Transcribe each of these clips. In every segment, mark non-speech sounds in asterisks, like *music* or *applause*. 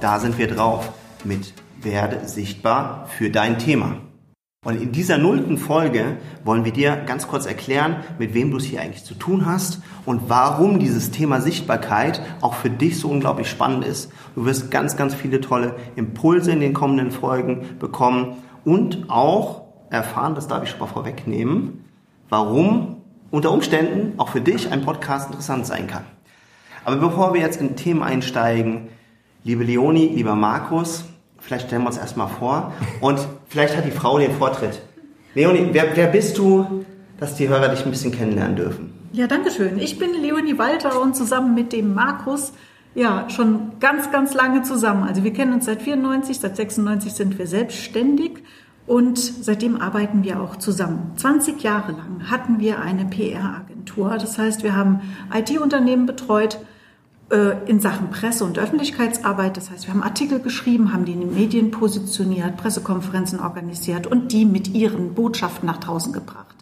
Da sind wir drauf mit Werde sichtbar für dein Thema. Und in dieser nullten Folge wollen wir dir ganz kurz erklären, mit wem du es hier eigentlich zu tun hast und warum dieses Thema Sichtbarkeit auch für dich so unglaublich spannend ist. Du wirst ganz, ganz viele tolle Impulse in den kommenden Folgen bekommen und auch erfahren, das darf ich schon mal vorwegnehmen, warum unter Umständen auch für dich ein Podcast interessant sein kann. Aber bevor wir jetzt in Themen einsteigen, Liebe Leonie, lieber Markus, vielleicht stellen wir uns erstmal vor und vielleicht hat die Frau den Vortritt. Leonie, wer, wer bist du, dass die Hörer dich ein bisschen kennenlernen dürfen? Ja, danke schön. Ich bin Leonie Walter und zusammen mit dem Markus ja schon ganz, ganz lange zusammen. Also wir kennen uns seit 94, seit 96 sind wir selbstständig und seitdem arbeiten wir auch zusammen. 20 Jahre lang hatten wir eine PR-Agentur. Das heißt, wir haben IT-Unternehmen betreut, in Sachen Presse- und Öffentlichkeitsarbeit. Das heißt, wir haben Artikel geschrieben, haben die in den Medien positioniert, Pressekonferenzen organisiert und die mit ihren Botschaften nach draußen gebracht.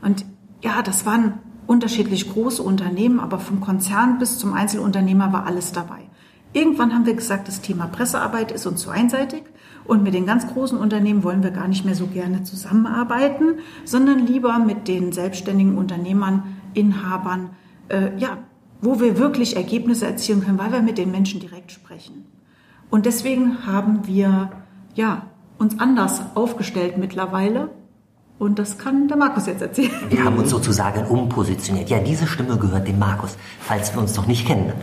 Und ja, das waren unterschiedlich große Unternehmen, aber vom Konzern bis zum Einzelunternehmer war alles dabei. Irgendwann haben wir gesagt, das Thema Pressearbeit ist uns zu einseitig und mit den ganz großen Unternehmen wollen wir gar nicht mehr so gerne zusammenarbeiten, sondern lieber mit den selbstständigen Unternehmern, Inhabern, äh, ja, wo wir wirklich Ergebnisse erzielen können, weil wir mit den Menschen direkt sprechen. Und deswegen haben wir ja, uns anders aufgestellt mittlerweile. Und das kann der Markus jetzt erzählen. Wir haben uns sozusagen umpositioniert. Ja, diese Stimme gehört dem Markus, falls wir uns noch nicht kennen. *laughs*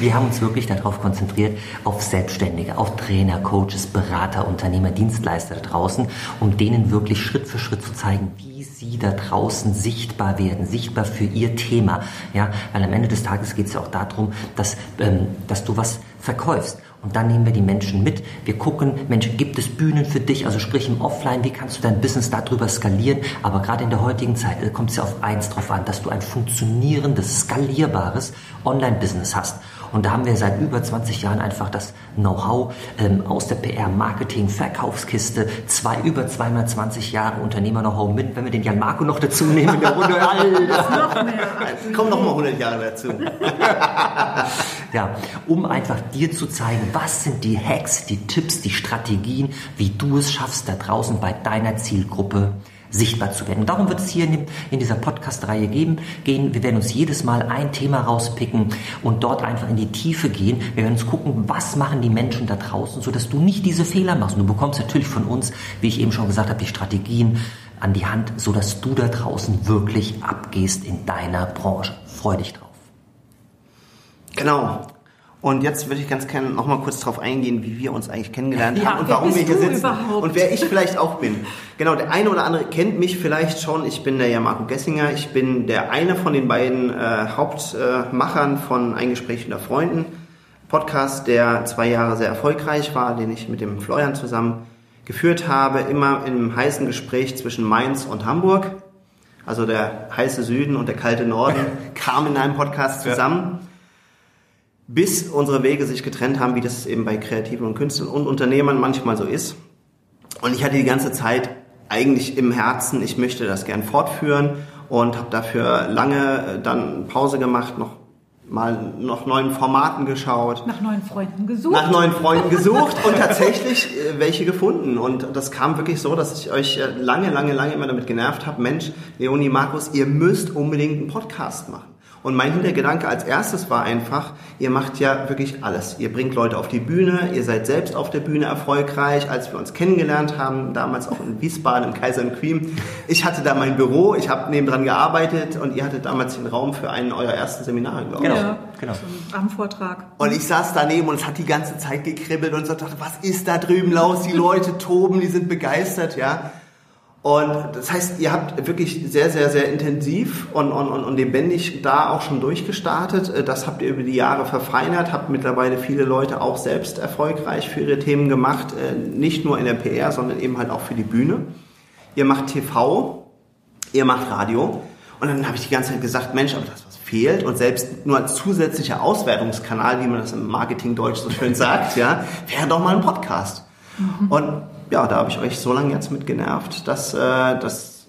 Wir haben uns wirklich darauf konzentriert, auf Selbstständige, auf Trainer, Coaches, Berater, Unternehmer, Dienstleister da draußen, um denen wirklich Schritt für Schritt zu zeigen, wie Sie da draußen sichtbar werden, sichtbar für Ihr Thema. Ja, weil am Ende des Tages geht es ja auch darum, dass, ähm, dass du was verkaufst. Und dann nehmen wir die Menschen mit. Wir gucken, Mensch, gibt es Bühnen für dich? Also sprich im Offline, wie kannst du dein Business darüber skalieren? Aber gerade in der heutigen Zeit äh, kommt es ja auf eins drauf an, dass du ein funktionierendes, skalierbares Online-Business hast. Und da haben wir seit über 20 Jahren einfach das Know-how ähm, aus der PR, Marketing, Verkaufskiste, zwei, über 220 Jahre Unternehmer-Know-how mit, wenn wir den Jan Marco noch dazu nehmen in der Runde. *laughs* Alter. noch mehr. Kommen noch mal 100 Jahre dazu. *laughs* ja, um einfach dir zu zeigen, was sind die Hacks, die Tipps, die Strategien, wie du es schaffst, da draußen bei deiner Zielgruppe sichtbar zu werden. Darum wird es hier in, dem, in dieser Podcast-Reihe geben, gehen. Wir werden uns jedes Mal ein Thema rauspicken und dort einfach in die Tiefe gehen. Wir werden uns gucken, was machen die Menschen da draußen, sodass du nicht diese Fehler machst. Und du bekommst natürlich von uns, wie ich eben schon gesagt habe, die Strategien an die Hand, sodass du da draußen wirklich abgehst in deiner Branche. Freu dich drauf. Genau. Und jetzt würde ich ganz gerne noch mal kurz darauf eingehen, wie wir uns eigentlich kennengelernt ja, haben und warum wir hier sitzen überhaupt? und wer ich vielleicht auch bin. Genau, der eine oder andere kennt mich vielleicht schon. Ich bin der ja Marco Gessinger. Ich bin der eine von den beiden äh, Hauptmachern äh, von Ein Gespräch unter Freunden. Podcast, der zwei Jahre sehr erfolgreich war, den ich mit dem Florian zusammen geführt habe, immer im heißen Gespräch zwischen Mainz und Hamburg. Also der heiße Süden und der kalte Norden *laughs* kamen in einem Podcast zusammen. Ja bis unsere Wege sich getrennt haben, wie das eben bei Kreativen und Künstlern und Unternehmern manchmal so ist. Und ich hatte die ganze Zeit eigentlich im Herzen, ich möchte das gern fortführen und habe dafür lange äh, dann Pause gemacht, noch mal nach neuen Formaten geschaut. Nach neuen Freunden gesucht. Nach neuen Freunden *laughs* gesucht und tatsächlich äh, welche gefunden. Und das kam wirklich so, dass ich euch äh, lange, lange, lange immer damit genervt habe, Mensch, Leonie, Markus, ihr müsst unbedingt einen Podcast machen. Und mein Hintergedanke als erstes war einfach, ihr macht ja wirklich alles. Ihr bringt Leute auf die Bühne, ihr seid selbst auf der Bühne erfolgreich, als wir uns kennengelernt haben, damals auch in Wiesbaden im Kaiser Queen. Ich hatte da mein Büro, ich habe nebendran gearbeitet und ihr hattet damals den Raum für einen eurer ersten Seminare, glaube ich. Genau, ja, genau. Am Vortrag. Und ich saß daneben und es hat die ganze Zeit gekribbelt und so dachte, was ist da drüben los? Die Leute toben, die sind begeistert, ja. Und das heißt, ihr habt wirklich sehr, sehr, sehr intensiv und, und, und lebendig da auch schon durchgestartet. Äh, das habt ihr über die Jahre verfeinert, habt mittlerweile viele Leute auch selbst erfolgreich für ihre Themen gemacht, äh, nicht nur in der PR, sondern eben halt auch für die Bühne. Ihr macht TV, ihr macht Radio. Und dann habe ich die ganze Zeit gesagt, Mensch, aber das was fehlt und selbst nur als zusätzlicher Auswertungskanal, wie man das im Marketing Deutsch so schön sagt, *laughs* ja, wäre doch mal ein Podcast. Mhm. Und ja, da habe ich euch so lange jetzt mit genervt, dass, äh, dass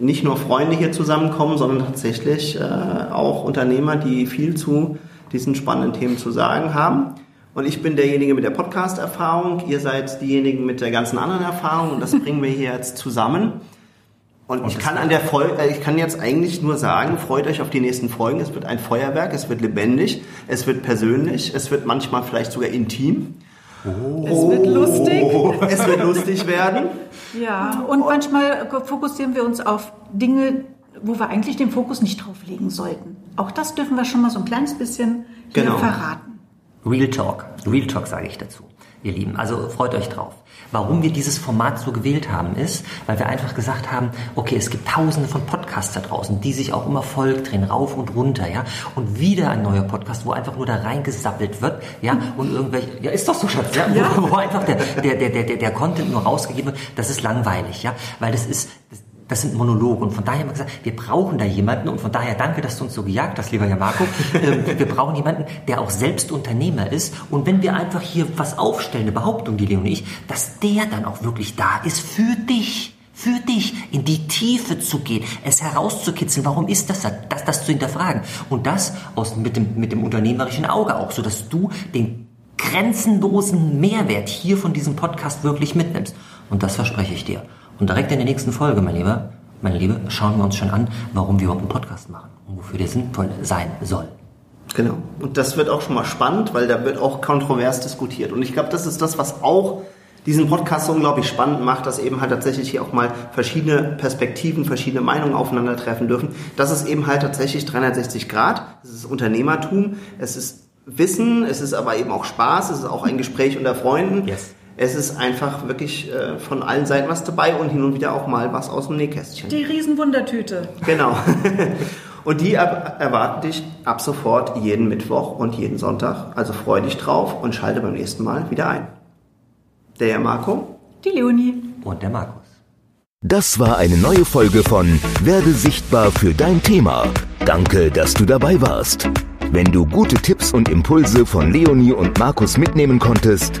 nicht nur Freunde hier zusammenkommen, sondern tatsächlich äh, auch Unternehmer, die viel zu diesen spannenden Themen zu sagen haben. Und ich bin derjenige mit der Podcast-Erfahrung, ihr seid diejenigen mit der ganzen anderen Erfahrung und das *laughs* bringen wir hier jetzt zusammen. Und, und ich kann an der Folge, äh, ich kann jetzt eigentlich nur sagen, freut euch auf die nächsten Folgen. Es wird ein Feuerwerk, es wird lebendig, es wird persönlich, es wird manchmal vielleicht sogar intim. Oh. Es wird lustig. Es wird lustig werden. Ja, und manchmal fokussieren wir uns auf Dinge, wo wir eigentlich den Fokus nicht drauf legen sollten. Auch das dürfen wir schon mal so ein kleines bisschen hier genau. verraten. Real Talk. Real Talk sage ich dazu, ihr Lieben. Also freut euch drauf. Warum wir dieses Format so gewählt haben, ist, weil wir einfach gesagt haben, okay, es gibt tausende von Podcasts da draußen, die sich auch immer Volk drehen, rauf und runter, ja. Und wieder ein neuer Podcast, wo einfach nur da reingesappelt wird, ja, und irgendwelche, ja, ist doch so, Schatz, ja, ja. Wo, *laughs* wo, einfach der, der, der, der, der Content nur rausgegeben wird, das ist langweilig, ja, weil das ist, das, das sind Monologe. Und von daher haben wir gesagt, wir brauchen da jemanden. Und von daher danke, dass du uns so gejagt hast, lieber Herr Marco. *laughs* Ähm, wir brauchen jemanden, der auch selbst Unternehmer ist. Und wenn wir einfach hier was aufstellen, eine Behauptung, die Leon und ich, dass der dann auch wirklich da ist für dich für dich in die Tiefe zu gehen, es herauszukitzeln, warum ist das das, das zu hinterfragen und das aus, mit, dem, mit dem unternehmerischen Auge auch, so dass du den grenzenlosen Mehrwert hier von diesem Podcast wirklich mitnimmst. Und das verspreche ich dir. Und direkt in der nächsten Folge, mein Lieber, meine Liebe, schauen wir uns schon an, warum wir überhaupt einen Podcast machen und wofür der sinnvoll sein soll. Genau. Und das wird auch schon mal spannend, weil da wird auch kontrovers diskutiert. Und ich glaube, das ist das, was auch diesen Podcast so unglaublich spannend macht, dass eben halt tatsächlich hier auch mal verschiedene Perspektiven, verschiedene Meinungen aufeinandertreffen dürfen. Das ist eben halt tatsächlich 360 Grad. Es ist Unternehmertum, es ist Wissen, es ist aber eben auch Spaß, es ist auch ein Gespräch unter Freunden. Yes es ist einfach wirklich äh, von allen Seiten was dabei und hin und wieder auch mal was aus dem Nähkästchen. Die Riesenwundertüte. Genau. *laughs* und die erwarten dich ab sofort jeden Mittwoch und jeden Sonntag. Also freu dich drauf und schalte beim nächsten Mal wieder ein. Der Marco. Die Leonie. Und der Markus. Das war eine neue Folge von Werde sichtbar für dein Thema. Danke, dass du dabei warst. Wenn du gute Tipps und Impulse von Leonie und Markus mitnehmen konntest,